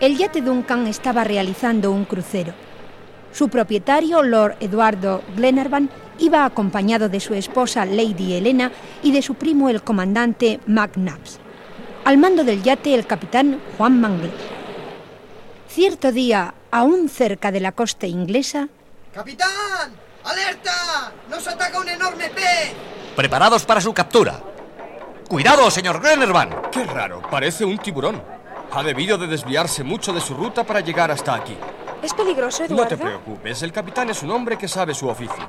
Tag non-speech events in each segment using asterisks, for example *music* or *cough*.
El yate Duncan estaba realizando un crucero. Su propietario, Lord Eduardo Glenarvan, iba acompañado de su esposa Lady Helena y de su primo el comandante McNabbs. Al mando del yate el capitán Juan Mangles. Cierto día, aún cerca de la costa inglesa... ¡Capitán! ¡Alerta! ¡Nos ataca un enorme pez! Preparados para su captura. ¡Cuidado, señor Glenarvan! Qué raro, parece un tiburón. Ha debido de desviarse mucho de su ruta para llegar hasta aquí. ¿Es peligroso, Eduardo? No te preocupes, el capitán es un hombre que sabe su oficio.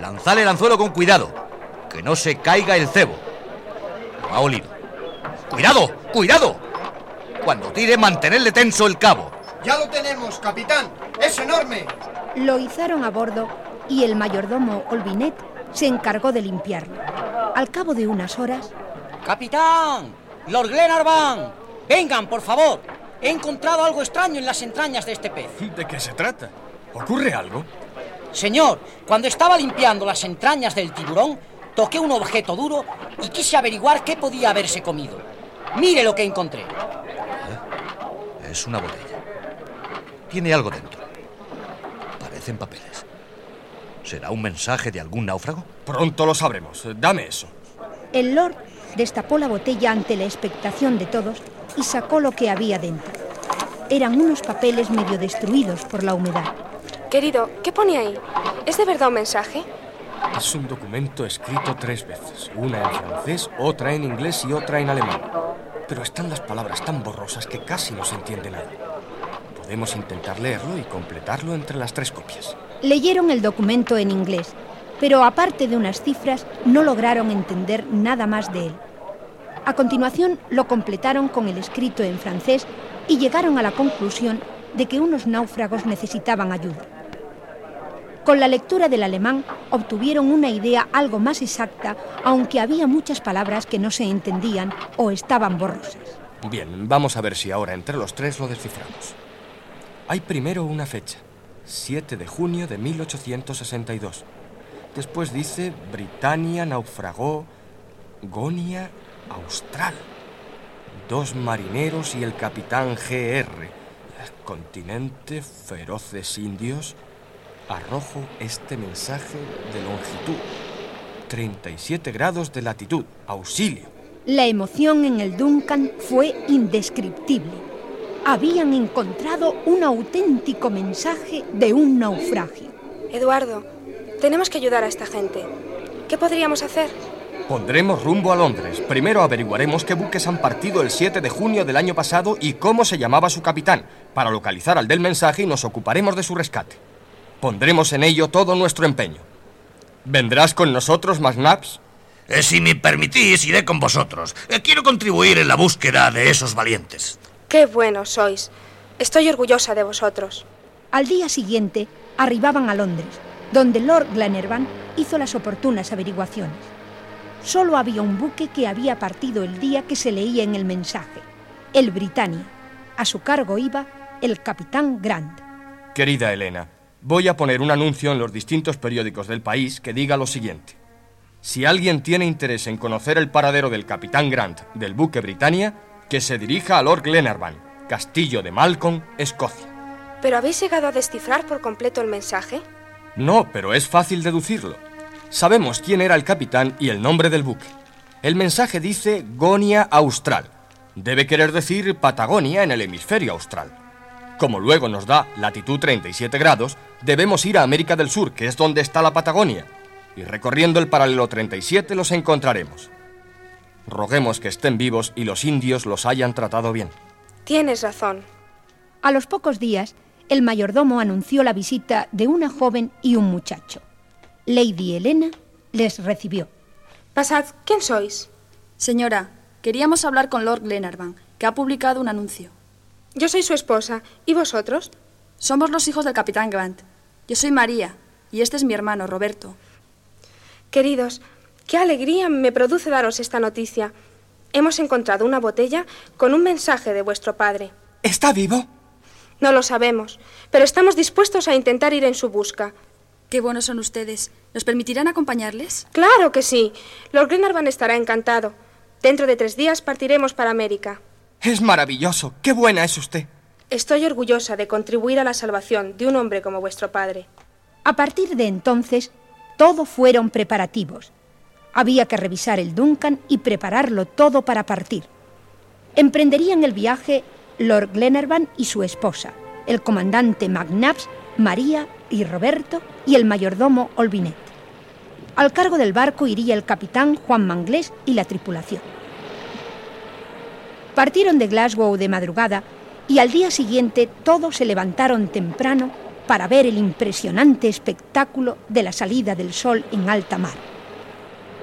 Lanzale el anzuelo con cuidado, que no se caiga el cebo. Lo ha olido. ¡Cuidado! ¡Cuidado! Cuando tire, mantenerle tenso el cabo. Ya lo tenemos, capitán. Es enorme. Lo izaron a bordo y el mayordomo Olvinet se encargó de limpiarlo. Al cabo de unas horas... ¡Capitán! ¡Lord Glenarvan! ¡Vengan, por favor! He encontrado algo extraño en las entrañas de este pez. ¿De qué se trata? ¿Ocurre algo? Señor, cuando estaba limpiando las entrañas del tiburón, toqué un objeto duro y quise averiguar qué podía haberse comido. Mire lo que encontré. ¿Eh? Es una botella. Tiene algo dentro. Parecen papeles. ¿Será un mensaje de algún náufrago? Pronto lo sabremos. Dame eso. El Lord destapó la botella ante la expectación de todos y sacó lo que había dentro. Eran unos papeles medio destruidos por la humedad. Querido, ¿qué pone ahí? ¿Es de verdad un mensaje? Es un documento escrito tres veces, una en francés, otra en inglés y otra en alemán. Pero están las palabras tan borrosas que casi no se entiende nada. Podemos intentar leerlo y completarlo entre las tres copias. Leyeron el documento en inglés, pero aparte de unas cifras no lograron entender nada más de él. A continuación lo completaron con el escrito en francés y llegaron a la conclusión de que unos náufragos necesitaban ayuda. Con la lectura del alemán obtuvieron una idea algo más exacta, aunque había muchas palabras que no se entendían o estaban borrosas. Bien, vamos a ver si ahora entre los tres lo desciframos. Hay primero una fecha, 7 de junio de 1862. Después dice Britannia naufragó Gonia Austral. Dos marineros y el capitán GR. Continente, feroces indios. Arrojo este mensaje de longitud. 37 grados de latitud. Auxilio. La emoción en el Duncan fue indescriptible. Habían encontrado un auténtico mensaje de un naufragio. Eduardo, tenemos que ayudar a esta gente. ¿Qué podríamos hacer? Pondremos rumbo a Londres. Primero averiguaremos qué buques han partido el 7 de junio del año pasado y cómo se llamaba su capitán, para localizar al del mensaje y nos ocuparemos de su rescate. Pondremos en ello todo nuestro empeño. ¿Vendrás con nosotros, McNabbs? Eh, si me permitís, iré con vosotros. Eh, quiero contribuir en la búsqueda de esos valientes. Qué buenos sois. Estoy orgullosa de vosotros. Al día siguiente arribaban a Londres, donde Lord Glenarvan hizo las oportunas averiguaciones. Solo había un buque que había partido el día que se leía en el mensaje, el Britannia. A su cargo iba el capitán Grant. Querida Elena, voy a poner un anuncio en los distintos periódicos del país que diga lo siguiente. Si alguien tiene interés en conocer el paradero del capitán Grant del buque Britannia, que se dirija a Lord Glenarvan, Castillo de Malcolm, Escocia. ¿Pero habéis llegado a descifrar por completo el mensaje? No, pero es fácil deducirlo. Sabemos quién era el capitán y el nombre del buque. El mensaje dice Gonia Austral. Debe querer decir Patagonia en el hemisferio austral. Como luego nos da latitud 37 grados, debemos ir a América del Sur, que es donde está la Patagonia, y recorriendo el paralelo 37 los encontraremos. Roguemos que estén vivos y los indios los hayan tratado bien. Tienes razón. A los pocos días, el mayordomo anunció la visita de una joven y un muchacho. Lady Helena les recibió. Pasad, ¿quién sois? Señora, queríamos hablar con Lord Glenarvan, que ha publicado un anuncio. Yo soy su esposa. ¿Y vosotros? Somos los hijos del capitán Grant. Yo soy María, y este es mi hermano, Roberto. Queridos, qué alegría me produce daros esta noticia. Hemos encontrado una botella con un mensaje de vuestro padre. ¿Está vivo? No lo sabemos, pero estamos dispuestos a intentar ir en su busca. Qué buenos son ustedes. ¿Nos permitirán acompañarles? Claro que sí. Lord Glenarvan estará encantado. Dentro de tres días partiremos para América. Es maravilloso. Qué buena es usted. Estoy orgullosa de contribuir a la salvación de un hombre como vuestro padre. A partir de entonces, todo fueron preparativos. Había que revisar el Duncan y prepararlo todo para partir. Emprenderían el viaje Lord Glenarvan y su esposa, el comandante McNabbs, María y Roberto y el mayordomo Olvinet. Al cargo del barco iría el capitán Juan Manglés y la tripulación. Partieron de Glasgow de madrugada y al día siguiente todos se levantaron temprano para ver el impresionante espectáculo de la salida del sol en alta mar.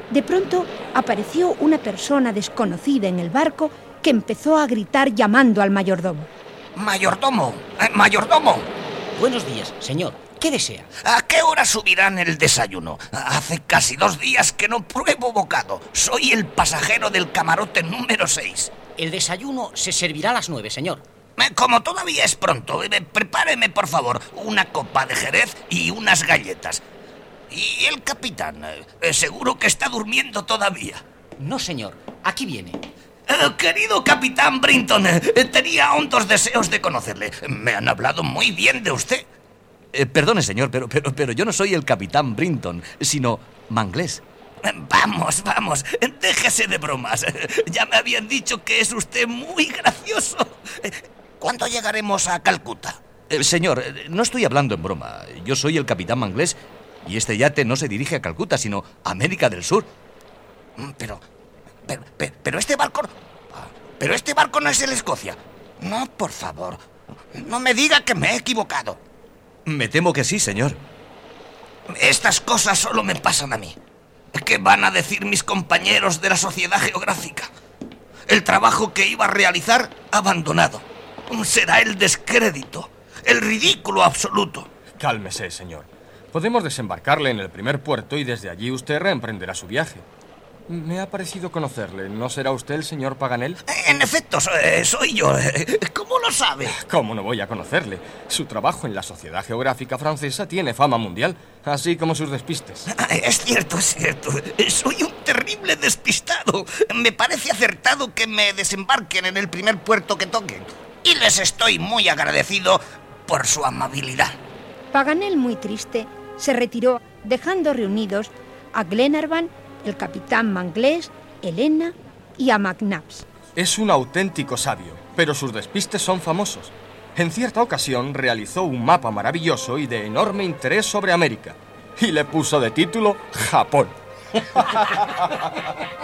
De pronto apareció una persona desconocida en el barco que empezó a gritar llamando al mayordomo. Mayordomo, eh, mayordomo. Buenos días, señor. ¿Qué desea? ¿A qué hora subirán el desayuno? Hace casi dos días que no pruebo bocado. Soy el pasajero del camarote número 6. El desayuno se servirá a las nueve, señor. Eh, Como todavía es pronto, eh, prepáreme por favor una copa de jerez y unas galletas. ¿Y el capitán? Eh, Seguro que está durmiendo todavía. No, señor. Aquí viene. Querido capitán Brinton, tenía hondos deseos de conocerle. Me han hablado muy bien de usted. Eh, perdone, señor, pero, pero, pero yo no soy el capitán Brinton, sino Manglés. Vamos, vamos, déjese de bromas. Ya me habían dicho que es usted muy gracioso. ¿Cuándo llegaremos a Calcuta? Eh, señor, eh, no estoy hablando en broma. Yo soy el capitán Manglés y este yate no se dirige a Calcuta, sino a América del Sur. Mm, Pero, pero, pero, pero este barco... Pero este barco no es el Escocia. No, por favor. No me diga que me he equivocado. Me temo que sí, señor. Estas cosas solo me pasan a mí. ¿Qué van a decir mis compañeros de la Sociedad Geográfica? El trabajo que iba a realizar, abandonado. Será el descrédito, el ridículo absoluto. Cálmese, señor. Podemos desembarcarle en el primer puerto y desde allí usted reemprenderá su viaje. Me ha parecido conocerle. ¿No será usted el señor Paganel? En efecto, eh, soy yo. ¿Cómo lo sabe? ¿Cómo no voy a conocerle? Su trabajo en la Sociedad Geográfica Francesa tiene fama mundial, así como sus despistes. Ah, Es cierto, es cierto. Soy un terrible despistado. Me parece acertado que me desembarquen en el primer puerto que toquen. Y les estoy muy agradecido por su amabilidad. Paganel, muy triste, se retiró, dejando reunidos a Glenarvan, el capitán Manglés, Elena y a McNabbs. Es un auténtico sabio, pero sus despistes son famosos. En cierta ocasión realizó un mapa maravilloso y de enorme interés sobre América, y le puso de título Japón. *laughs*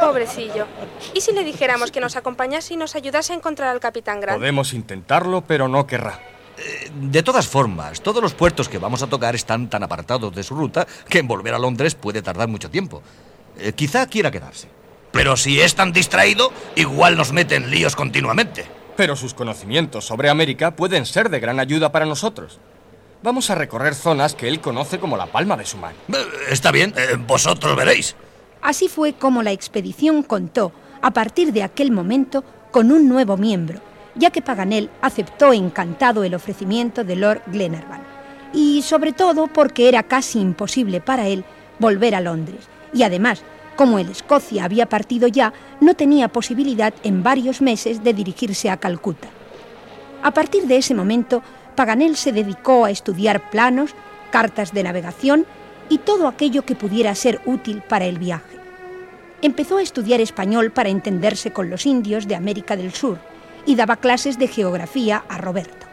Pobrecillo. ¿Y si le dijéramos que nos acompañase y nos ayudase a encontrar al capitán Grant? Podemos intentarlo, pero no querrá. De todas formas, todos los puertos que vamos a tocar están tan apartados de su ruta que en volver a Londres puede tardar mucho tiempo. Eh, quizá quiera quedarse. Pero si es tan distraído, igual nos mete en líos continuamente. Pero sus conocimientos sobre América pueden ser de gran ayuda para nosotros. Vamos a recorrer zonas que él conoce como la palma de su mano. Eh, Está bien, eh, vosotros veréis. Así fue como la expedición contó, a partir de aquel momento, con un nuevo miembro, ya que Paganel aceptó encantado el ofrecimiento de Lord Glenarvan. Y sobre todo porque era casi imposible para él volver a Londres. Y además, como el Escocia había partido ya, no tenía posibilidad en varios meses de dirigirse a Calcuta. A partir de ese momento, Paganel se dedicó a estudiar planos, cartas de navegación y todo aquello que pudiera ser útil para el viaje. Empezó a estudiar español para entenderse con los indios de América del Sur y daba clases de geografía a Roberto.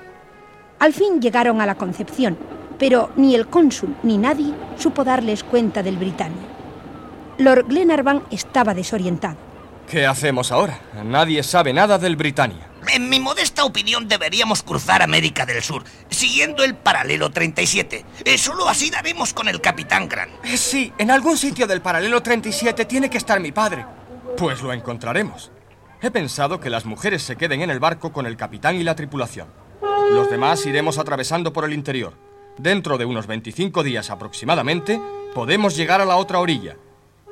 Al fin llegaron a la Concepción, pero ni el cónsul ni nadie supo darles cuenta del Britannia. Lord Glenarvan estaba desorientado. ¿Qué hacemos ahora? Nadie sabe nada del Britannia. En mi modesta opinión deberíamos cruzar América del Sur, siguiendo el paralelo 37. Eh, Solo así daremos con el Capitán Grant. Eh, sí, en algún sitio del paralelo 37 tiene que estar mi padre. Pues lo encontraremos. He pensado que las mujeres se queden en el barco con el capitán y la tripulación. Los demás iremos atravesando por el interior. Dentro de unos 25 días aproximadamente, podemos llegar a la otra orilla.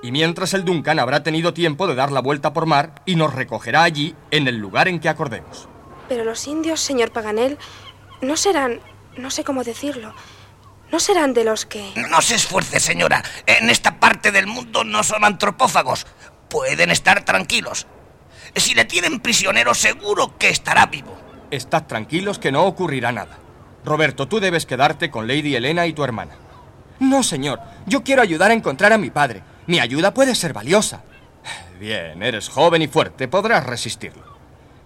Y mientras el Duncan habrá tenido tiempo de dar la vuelta por mar y nos recogerá allí en el lugar en que acordemos. Pero los indios, señor Paganel, no serán, no sé cómo decirlo, no serán de los que... No se esfuerce, señora. En esta parte del mundo no son antropófagos. Pueden estar tranquilos. Si le tienen prisionero, seguro que estará vivo. Estad tranquilos que no ocurrirá nada. Roberto, tú debes quedarte con Lady Elena y tu hermana. No, señor. Yo quiero ayudar a encontrar a mi padre. Mi ayuda puede ser valiosa. Bien, eres joven y fuerte. Podrás resistirlo.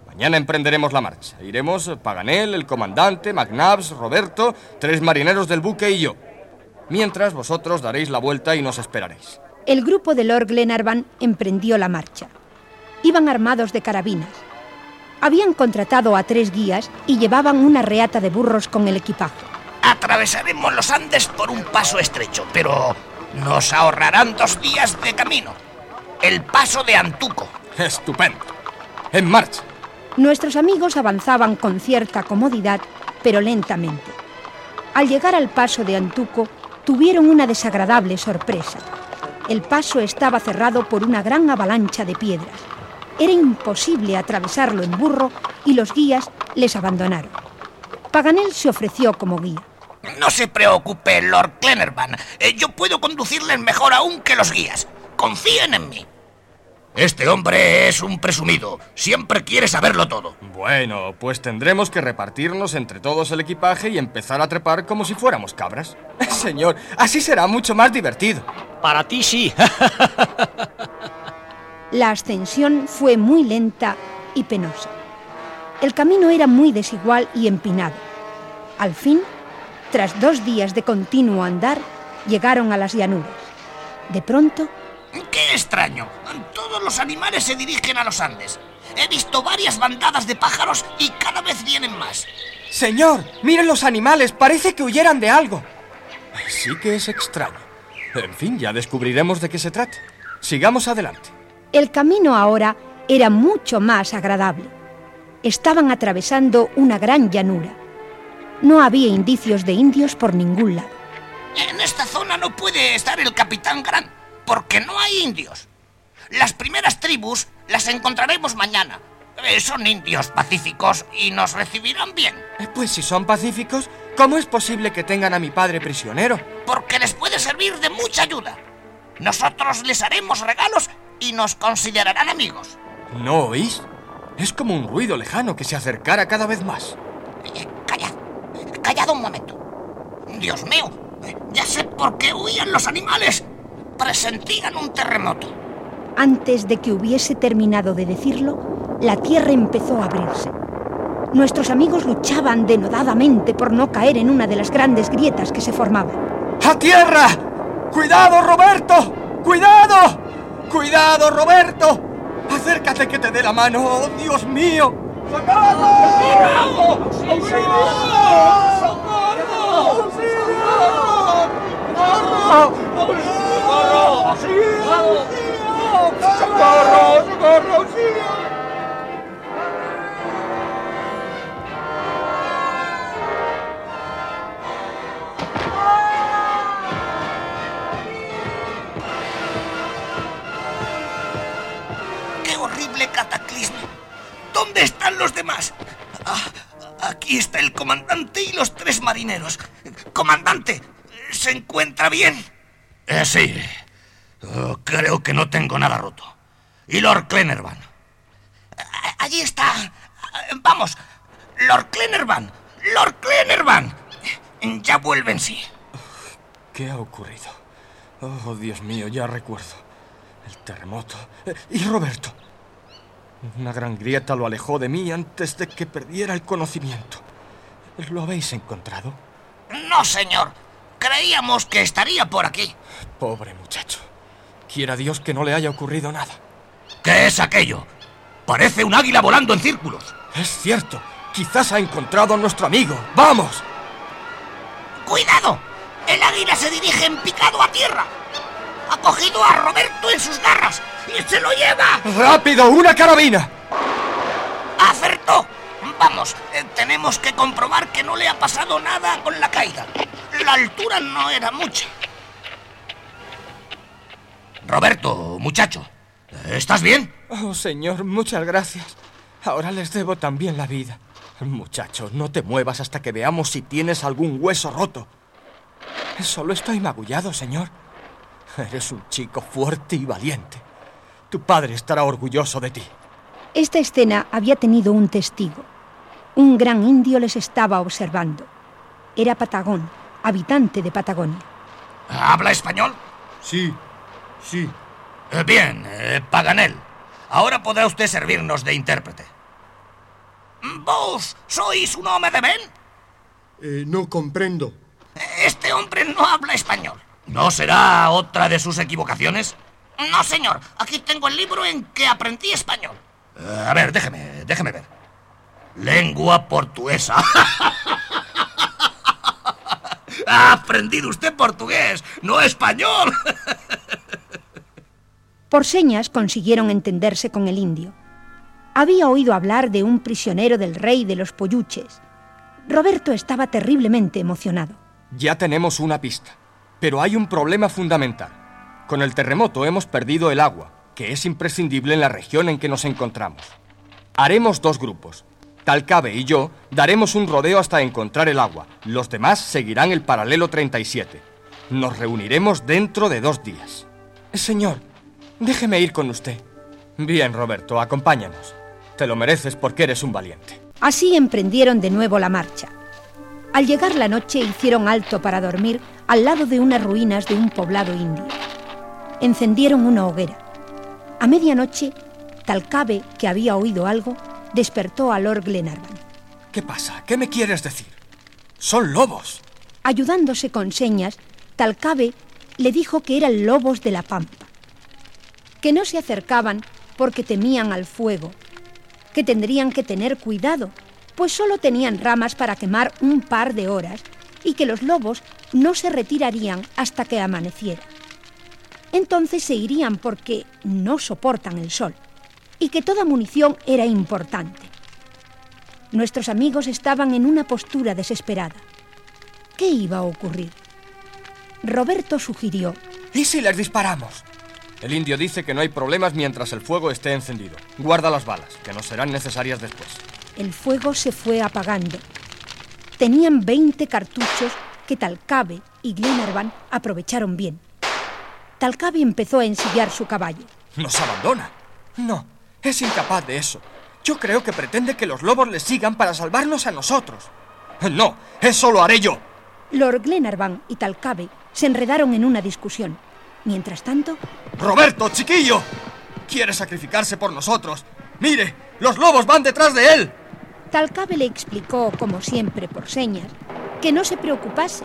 Mañana emprenderemos la marcha. Iremos Paganel, el comandante, McNabbs, Roberto, tres marineros del buque y yo. Mientras vosotros daréis la vuelta y nos esperaréis. El grupo de Lord Glenarvan emprendió la marcha. Iban armados de carabinas. Habían contratado a tres guías y llevaban una reata de burros con el equipaje. Atravesaremos los Andes por un paso estrecho, pero nos ahorrarán dos días de camino. El paso de Antuco. Estupendo. En marcha. Nuestros amigos avanzaban con cierta comodidad, pero lentamente. Al llegar al paso de Antuco, tuvieron una desagradable sorpresa. El paso estaba cerrado por una gran avalancha de piedras. Era imposible atravesarlo en burro y los guías les abandonaron. Paganel se ofreció como guía. No se preocupe, Lord Glenarvan. Eh, yo puedo conducirles mejor aún que los guías. Confíen en mí. Este hombre es un presumido. Siempre quiere saberlo todo. Bueno, pues tendremos que repartirnos entre todos el equipaje y empezar a trepar como si fuéramos cabras. *laughs* Señor, así será mucho más divertido. Para ti sí. *laughs* La ascensión fue muy lenta y penosa. El camino era muy desigual y empinado. Al fin, tras dos días de continuo andar, llegaron a las llanuras. De pronto, ¡Qué extraño! Todos los animales se dirigen a los Andes. He visto varias bandadas de pájaros y cada vez vienen más. Señor, miren los animales, parece que huyeran de algo. Sí que es extraño. En fin, ya descubriremos de qué se trata. Sigamos adelante. El camino ahora era mucho más agradable. Estaban atravesando una gran llanura. No había indicios de indios por ningún lado. En esta zona no puede estar el capitán Grant, porque no hay indios. Las primeras tribus las encontraremos mañana. Eh, son indios pacíficos y nos recibirán bien, Eh, Pues si son pacíficos, ¿cómo es posible que tengan a mi padre prisionero? porque les puede servir de mucha ayuda. Nosotros les haremos regalos y nos considerarán amigos. ¿No oís? Es como un ruido lejano que se acercara cada vez más. Eh, Callad, callad un momento. Dios mío, ya sé por qué huían los animales. Presentían un terremoto. Antes de que hubiese terminado de decirlo, la tierra empezó a abrirse. Nuestros amigos luchaban denodadamente por no caer en una de las grandes grietas que se formaban. ¡A tierra! ¡Cuidado, Roberto! ¡Cuidado! ¡Cuidado, Roberto! Acércate que te dé la mano, ¡oh, Dios mío! ¡Socorro! ¡Auxilio! ¡Socorro! ¡Socorro! ¡Socorro! ¡Auxilio! ¡Qué ¿Dónde están los demás? Ah, aquí está el comandante y los tres marineros. Comandante, ¿se encuentra bien? Eh, sí. Oh, creo que no tengo nada roto. ¿Y Lord Glenarvan? A- Allí está. Vamos, Lord Glenarvan. Lord Glenarvan. Ya vuelve en sí. ¿Qué ha ocurrido? Oh, Dios mío, ya recuerdo. El terremoto. Eh, ¿Y Roberto? Una gran grieta lo alejó de mí antes de que perdiera el conocimiento. ¿Lo habéis encontrado? No, señor. Creíamos que estaría por aquí. Pobre muchacho. Quiera Dios que no le haya ocurrido nada. ¿Qué es aquello? Parece un águila volando en círculos. Es cierto. Quizás ha encontrado a nuestro amigo. ¡Vamos! ¡Cuidado! El águila se dirige en picado a tierra. Ha cogido a Roberto en sus garras y se lo lleva. ¡Rápido! ¡Una carabina! ¡Acertó! Vamos, eh, tenemos que comprobar que no le ha pasado nada con la caída. La altura no era mucha. Roberto, muchacho, ¿estás bien? Oh, señor, muchas gracias. Ahora les debo también la vida. Muchacho, no te muevas hasta que veamos si tienes algún hueso roto. Solo estoy magullado, señor. Eres un chico fuerte y valiente. Tu padre estará orgulloso de ti. Esta escena había tenido un testigo. Un gran indio les estaba observando. Era Patagón, habitante de Patagonia. ¿Habla español? Sí, sí. Eh, bien, eh, Paganel. Ahora podrá usted servirnos de intérprete. ¿Vos sois un hombre de Ben? Eh, no comprendo. Este hombre no habla español. ¿No será otra de sus equivocaciones? No, señor. Aquí tengo el libro en que aprendí español. Eh, a ver, déjeme, déjeme ver. Lengua portuguesa. *laughs* ha aprendido usted portugués, no español. *laughs* Por señas consiguieron entenderse con el indio. Había oído hablar de un prisionero del rey de los polluches. Roberto estaba terriblemente emocionado. Ya tenemos una pista, pero hay un problema fundamental. Con el terremoto hemos perdido el agua, que es imprescindible en la región en que nos encontramos. Haremos dos grupos. Talcabe y yo daremos un rodeo hasta encontrar el agua. Los demás seguirán el paralelo 37. Nos reuniremos dentro de dos días. Señor, déjeme ir con usted. Bien, Roberto, acompáñanos. Te lo mereces porque eres un valiente. Así emprendieron de nuevo la marcha. Al llegar la noche hicieron alto para dormir al lado de unas ruinas de un poblado indio. Encendieron una hoguera. A medianoche, Talcabe, que había oído algo, despertó a Lord Glenarvan. ¿Qué pasa? ¿Qué me quieres decir? Son lobos. Ayudándose con señas, Talcabe le dijo que eran lobos de la pampa, que no se acercaban porque temían al fuego, que tendrían que tener cuidado, pues solo tenían ramas para quemar un par de horas y que los lobos no se retirarían hasta que amaneciera. Entonces se irían porque no soportan el sol y que toda munición era importante. Nuestros amigos estaban en una postura desesperada. ¿Qué iba a ocurrir? Roberto sugirió. ¿Y si les disparamos? El indio dice que no hay problemas mientras el fuego esté encendido. Guarda las balas, que no serán necesarias después. El fuego se fue apagando. Tenían 20 cartuchos que Talcabe y Glenarvan aprovecharon bien. Talcabe empezó a ensillar su caballo. ¿Nos abandona? No, es incapaz de eso. Yo creo que pretende que los lobos le sigan para salvarnos a nosotros. No, eso lo haré yo. Lord Glenarvan y Talcabe se enredaron en una discusión. Mientras tanto... Roberto, chiquillo. Quiere sacrificarse por nosotros. Mire, los lobos van detrás de él. Talcabe le explicó, como siempre por señas, que no se preocupase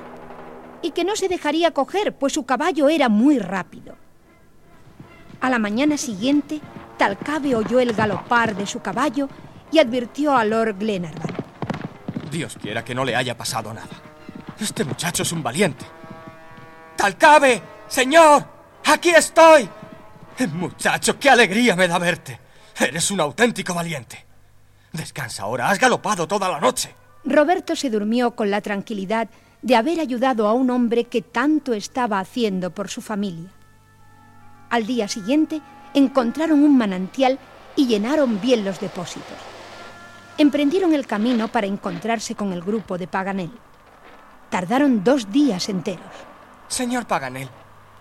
y que no se dejaría coger, pues su caballo era muy rápido. A la mañana siguiente, Talcabe oyó el galopar de su caballo y advirtió a Lord Glenarvan. Dios quiera que no le haya pasado nada. Este muchacho es un valiente. ¡Talcabe! ¡Señor! ¡Aquí estoy! Muchacho, qué alegría me da verte. Eres un auténtico valiente. Descansa ahora, has galopado toda la noche. Roberto se durmió con la tranquilidad de haber ayudado a un hombre que tanto estaba haciendo por su familia. Al día siguiente encontraron un manantial y llenaron bien los depósitos. Emprendieron el camino para encontrarse con el grupo de Paganel. Tardaron dos días enteros. Señor Paganel,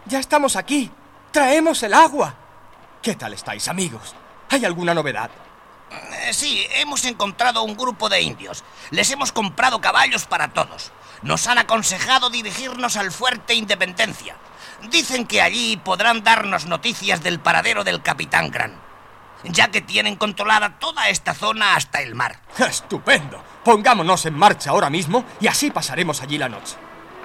ya estamos aquí. Traemos el agua. ¿Qué tal estáis, amigos? ¿Hay alguna novedad? Eh, sí, hemos encontrado un grupo de indios. Les hemos comprado caballos para todos. Nos han aconsejado dirigirnos al fuerte Independencia. Dicen que allí podrán darnos noticias del paradero del capitán Grant, ya que tienen controlada toda esta zona hasta el mar. *laughs* ¡Estupendo! Pongámonos en marcha ahora mismo y así pasaremos allí la noche.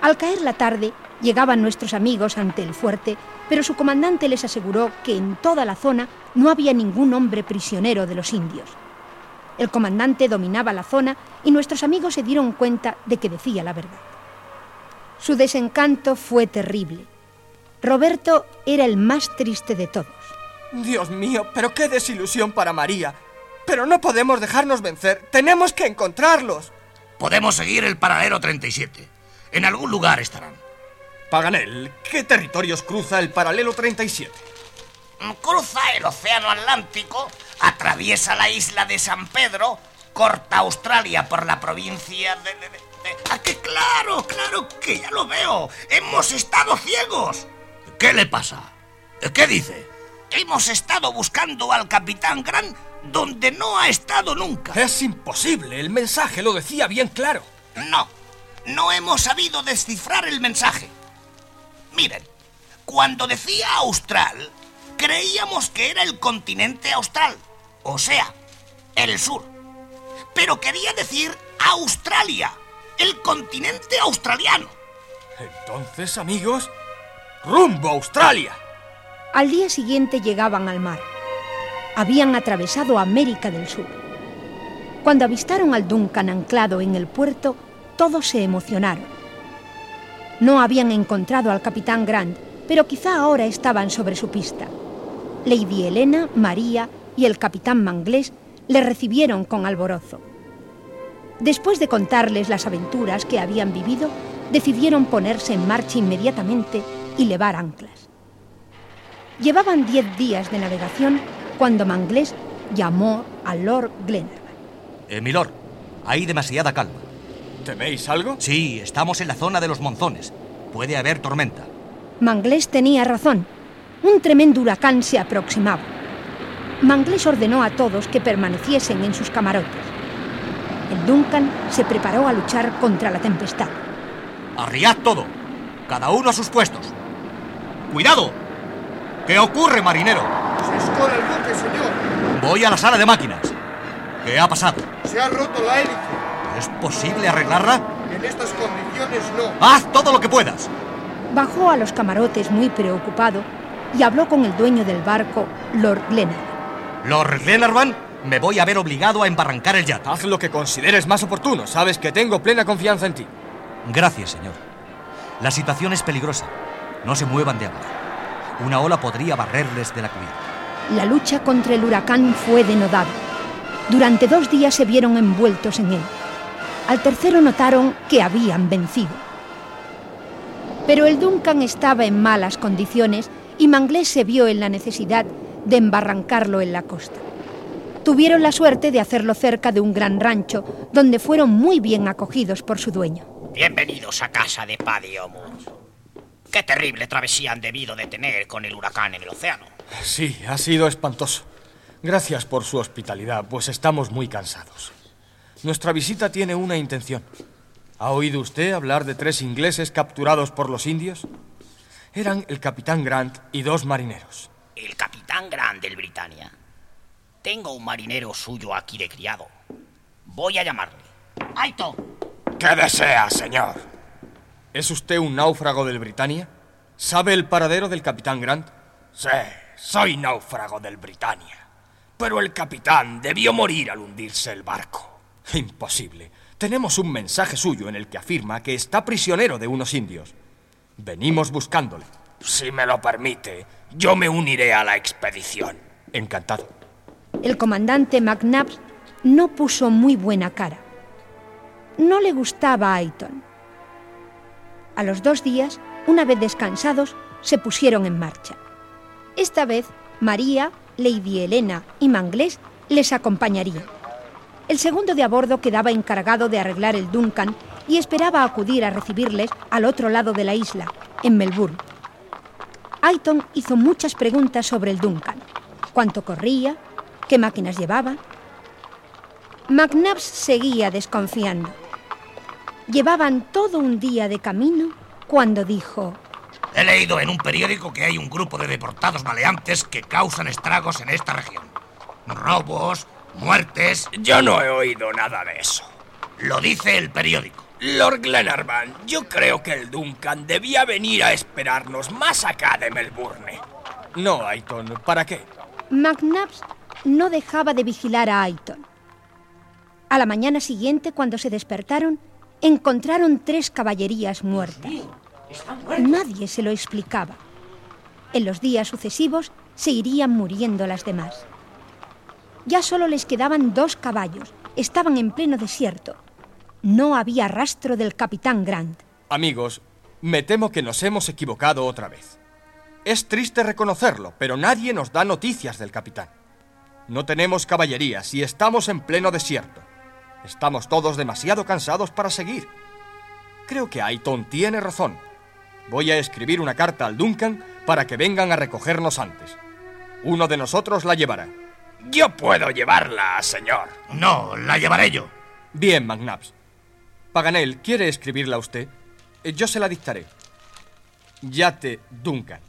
Al caer la tarde, llegaban nuestros amigos ante el fuerte, pero su comandante les aseguró que en toda la zona no había ningún hombre prisionero de los indios. El comandante dominaba la zona y nuestros amigos se dieron cuenta de que decía la verdad. Su desencanto fue terrible. Roberto era el más triste de todos. Dios mío, pero qué desilusión para María. Pero no podemos dejarnos vencer. Tenemos que encontrarlos. Podemos seguir el paradero 37. En algún lugar estarán. Paganel, ¿qué territorios cruza el paralelo 37? Cruza el Océano Atlántico, atraviesa la isla de San Pedro, corta Australia por la provincia de... de, de- de- ¡Ah, que claro, claro, que ya lo veo! ¡Hemos estado ciegos! ¿Qué le pasa? ¿Qué dice? Hemos estado buscando al capitán Grant donde no ha estado nunca. Es imposible. El mensaje lo decía bien claro. No, no hemos sabido descifrar el mensaje. Miren, cuando decía austral, creíamos que era el continente austral, o sea, el sur. Pero quería decir Australia, el continente australiano. Entonces, amigos, rumbo a Australia. Al día siguiente llegaban al mar. Habían atravesado América del Sur. Cuando avistaron al Duncan anclado en el puerto, todos se emocionaron. No habían encontrado al capitán Grant, pero quizá ahora estaban sobre su pista. Lady Helena, María y el capitán Manglés le recibieron con alborozo. Después de contarles las aventuras que habían vivido, decidieron ponerse en marcha inmediatamente y levar anclas. Llevaban diez días de navegación cuando Manglés llamó a Lord Glenarvan. Eh, milord, hay demasiada calma. ¿Teméis algo? Sí, estamos en la zona de los monzones. Puede haber tormenta. Manglés tenía razón. Un tremendo huracán se aproximaba. Manglés ordenó a todos que permaneciesen en sus camarotes. El Duncan se preparó a luchar contra la tempestad. Arriad todo. Cada uno a sus puestos. ¡Cuidado! ¿Qué ocurre, marinero? Se escola el buque, señor. Voy a la sala de máquinas. ¿Qué ha pasado? Se ha roto la hélice. ¿Es posible arreglarla? En estas condiciones no. ¡Haz todo lo que puedas! Bajó a los camarotes muy preocupado y habló con el dueño del barco, Lord Glenarvan. Lord Glenarvan, me voy a ver obligado a embarrancar el yate. Haz lo que consideres más oportuno. Sabes que tengo plena confianza en ti. Gracias, señor. La situación es peligrosa. No se muevan de ahora. Una ola podría barrerles de la cubierta. La lucha contra el huracán fue denodada. Durante dos días se vieron envueltos en él. Al tercero notaron que habían vencido. Pero el Duncan estaba en malas condiciones y Manglés se vio en la necesidad de embarrancarlo en la costa. Tuvieron la suerte de hacerlo cerca de un gran rancho, donde fueron muy bien acogidos por su dueño. Bienvenidos a casa de Paddy O'Moore. Qué terrible travesía han debido de tener con el huracán en el océano. Sí, ha sido espantoso. Gracias por su hospitalidad, pues estamos muy cansados. Nuestra visita tiene una intención. ¿Ha oído usted hablar de tres ingleses capturados por los indios? Eran el capitán Grant y dos marineros. El capitán Grant del Britannia. Tengo un marinero suyo aquí de criado. Voy a llamarle. ¡Alto! ¿Qué desea, señor? ¿Es usted un náufrago del Britannia? ¿Sabe el paradero del capitán Grant? Sí, soy náufrago del Britannia. Pero el capitán debió morir al hundirse el barco. Imposible. Tenemos un mensaje suyo en el que afirma que está prisionero de unos indios. Venimos buscándole. Si me lo permite, yo me uniré a la expedición. Encantado. El comandante McNabbs no puso muy buena cara. No le gustaba a Ayton. A los dos días, una vez descansados, se pusieron en marcha. Esta vez, María, Lady Helena y Manglés les acompañarían. El segundo de a bordo quedaba encargado de arreglar el Duncan y esperaba acudir a recibirles al otro lado de la isla, en Melbourne. Ayton hizo muchas preguntas sobre el Duncan. ¿Cuánto corría? ¿Qué máquinas llevaba? McNabbs seguía desconfiando. Llevaban todo un día de camino cuando dijo... He leído en un periódico que hay un grupo de deportados maleantes que causan estragos en esta región. Robos, muertes... Yo no he oído nada de eso. Lo dice el periódico. Lord Glenarvan, yo creo que el Duncan debía venir a esperarnos más acá de Melbourne. No, Ayton, ¿para qué? McNabbs no dejaba de vigilar a Ayton. A la mañana siguiente, cuando se despertaron, encontraron tres caballerías muertas. Nadie se lo explicaba. En los días sucesivos se irían muriendo las demás. Ya solo les quedaban dos caballos. Estaban en pleno desierto. No había rastro del capitán Grant. Amigos, me temo que nos hemos equivocado otra vez. Es triste reconocerlo, pero nadie nos da noticias del capitán. No tenemos caballerías y estamos en pleno desierto. Estamos todos demasiado cansados para seguir. Creo que Ayton tiene razón. Voy a escribir una carta al Duncan para que vengan a recogernos antes. Uno de nosotros la llevará. Yo puedo llevarla, señor. No, la llevaré yo. Bien, McNabbs. Paganel, ¿quiere escribirla usted? Eh, Yo se la dictaré. Yate Duncan.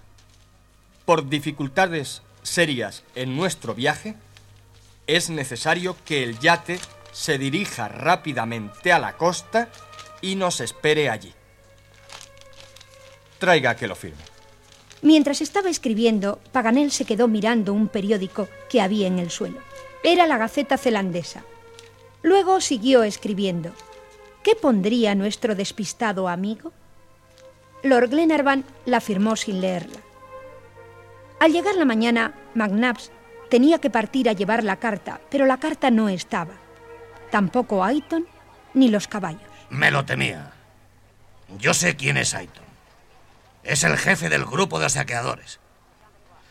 Por dificultades serias en nuestro viaje, es necesario que el yate se dirija rápidamente a la costa y nos espere allí. Traiga que lo firme. Mientras estaba escribiendo, Paganel se quedó mirando un periódico que había en el suelo. Era la Gaceta Zelandesa. Luego siguió escribiendo. ¿Qué pondría nuestro despistado amigo? Lord Glenarvan la firmó sin leerla. Al llegar la mañana, McNabbs tenía que partir a llevar la carta, pero la carta no estaba. Tampoco Ayton ni los caballos. Me lo temía. Yo sé quién es Aiton. Es el jefe del grupo de saqueadores.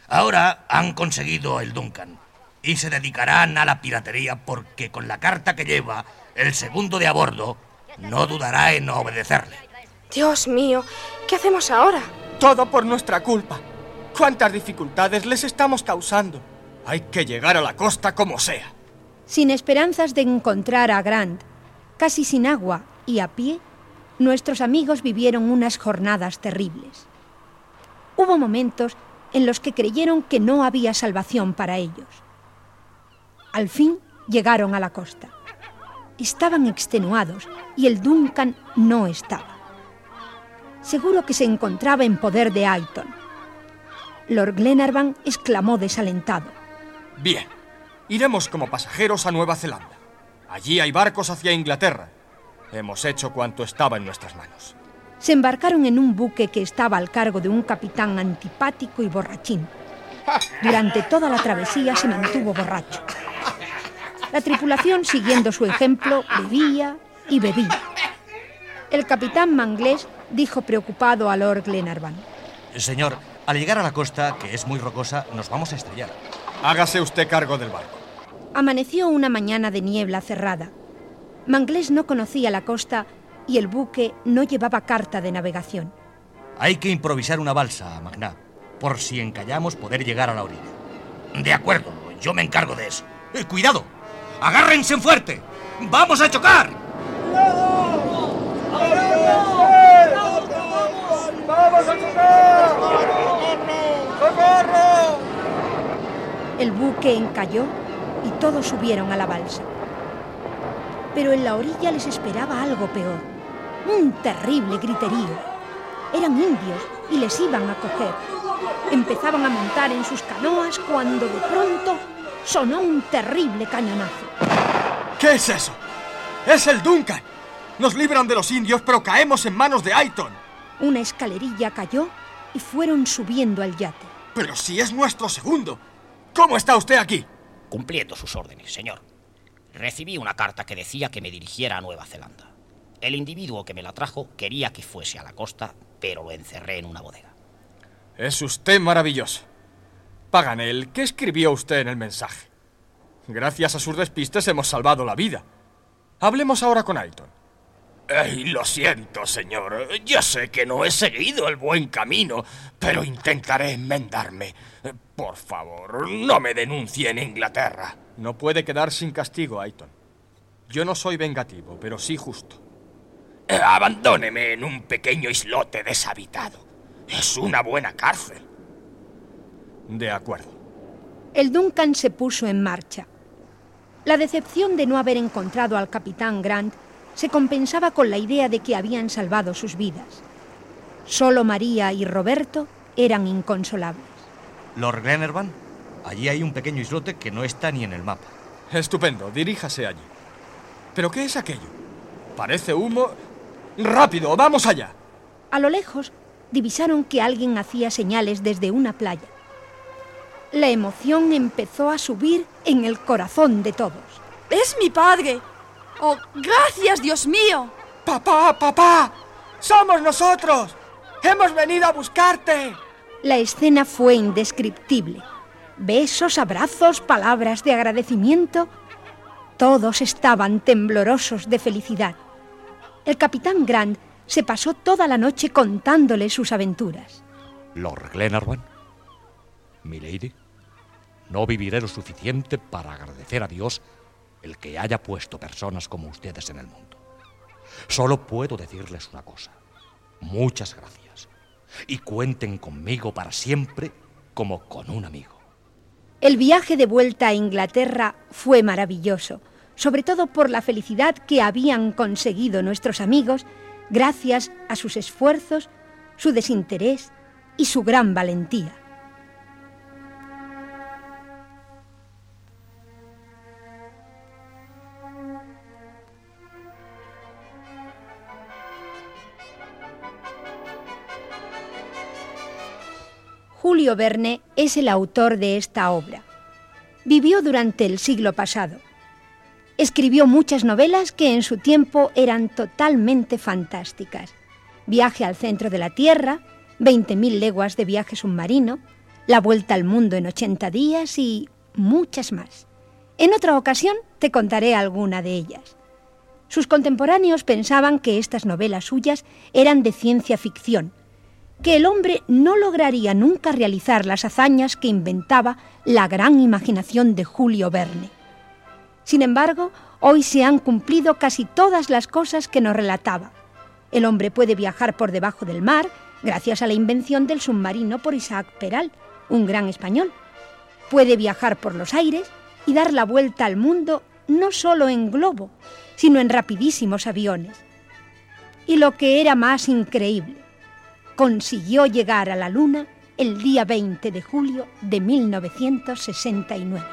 Ahora han conseguido el Duncan y se dedicarán a la piratería porque con la carta que lleva el segundo de a bordo no dudará en obedecerle. Dios mío, ¿qué hacemos ahora? Todo por nuestra culpa. ¿Cuántas dificultades les estamos causando? Hay que llegar a la costa como sea. Sin esperanzas de encontrar a Grant, casi sin agua y a pie, nuestros amigos vivieron unas jornadas terribles. Hubo momentos en los que creyeron que no había salvación para ellos. Al fin llegaron a la costa. Estaban extenuados y el Duncan no estaba. Seguro que se encontraba en poder de Ayton. Lord Glenarvan exclamó desalentado. Bien, iremos como pasajeros a Nueva Zelanda. Allí hay barcos hacia Inglaterra. Hemos hecho cuanto estaba en nuestras manos. Se embarcaron en un buque que estaba al cargo de un capitán antipático y borrachín. Durante toda la travesía se mantuvo borracho. La tripulación, siguiendo su ejemplo, bebía y bebía. El capitán Manglés dijo preocupado a Lord Glenarvan. Señor, al llegar a la costa, que es muy rocosa, nos vamos a estrellar. Hágase usted cargo del barco. Amaneció una mañana de niebla cerrada. Manglés no conocía la costa y el buque no llevaba carta de navegación. Hay que improvisar una balsa, Magna, por si encallamos poder llegar a la orilla. De acuerdo, yo me encargo de eso. Eh, ¡Cuidado! ¡Agárrense fuerte! ¡Vamos a chocar! ¡Vamos a chocar! ¡Socorro! El buque encalló y todos subieron a la balsa. Pero en la orilla les esperaba algo peor. Un terrible griterío. Eran indios y les iban a coger. Empezaban a montar en sus canoas cuando de pronto sonó un terrible cañonazo. ¿Qué es eso? ¡Es el Duncan! Nos libran de los indios, pero caemos en manos de Ayton. Una escalerilla cayó y fueron subiendo al yate. Pero si es nuestro segundo. ¿Cómo está usted aquí? Cumpliendo sus órdenes, señor. Recibí una carta que decía que me dirigiera a Nueva Zelanda. El individuo que me la trajo quería que fuese a la costa, pero lo encerré en una bodega. Es usted maravilloso. Paganel, ¿qué escribió usted en el mensaje? Gracias a sus despistes hemos salvado la vida. Hablemos ahora con Ayton. Ay, lo siento, señor. Yo sé que no he seguido el buen camino, pero intentaré enmendarme. Por favor, no me denuncie en Inglaterra. No puede quedar sin castigo, Ayton. Yo no soy vengativo, pero sí justo. Eh, abandóneme en un pequeño islote deshabitado. Es una buena cárcel. De acuerdo. El Duncan se puso en marcha. La decepción de no haber encontrado al capitán Grant se compensaba con la idea de que habían salvado sus vidas. Solo María y Roberto eran inconsolables. Lord Glenarvan, allí hay un pequeño islote que no está ni en el mapa. Estupendo, diríjase allí. ¿Pero qué es aquello? Parece humo. ¡Rápido, vamos allá! A lo lejos divisaron que alguien hacía señales desde una playa. La emoción empezó a subir en el corazón de todos. ¡Es mi padre! ¡Oh, gracias, Dios mío! ¡Papá, papá! ¡Somos nosotros! ¡Hemos venido a buscarte! La escena fue indescriptible. Besos, abrazos, palabras de agradecimiento. Todos estaban temblorosos de felicidad. El capitán Grant se pasó toda la noche contándole sus aventuras. Lord Glenarvan, Milady, no viviré lo suficiente para agradecer a Dios el que haya puesto personas como ustedes en el mundo. Solo puedo decirles una cosa. Muchas gracias. Y cuenten conmigo para siempre como con un amigo. El viaje de vuelta a Inglaterra fue maravilloso, sobre todo por la felicidad que habían conseguido nuestros amigos gracias a sus esfuerzos, su desinterés y su gran valentía. Julio Verne es el autor de esta obra. Vivió durante el siglo pasado. Escribió muchas novelas que en su tiempo eran totalmente fantásticas. Viaje al centro de la Tierra, 20.000 leguas de viaje submarino, La vuelta al mundo en 80 días y muchas más. En otra ocasión te contaré alguna de ellas. Sus contemporáneos pensaban que estas novelas suyas eran de ciencia ficción, que el hombre no lograría nunca realizar las hazañas que inventaba la gran imaginación de Julio Verne. Sin embargo, hoy se han cumplido casi todas las cosas que nos relataba. El hombre puede viajar por debajo del mar gracias a la invención del submarino por Isaac Peral, un gran español. Puede viajar por los aires y dar la vuelta al mundo no solo en globo, sino en rapidísimos aviones. Y lo que era más increíble, consiguió llegar a la Luna el día 20 de julio de 1969.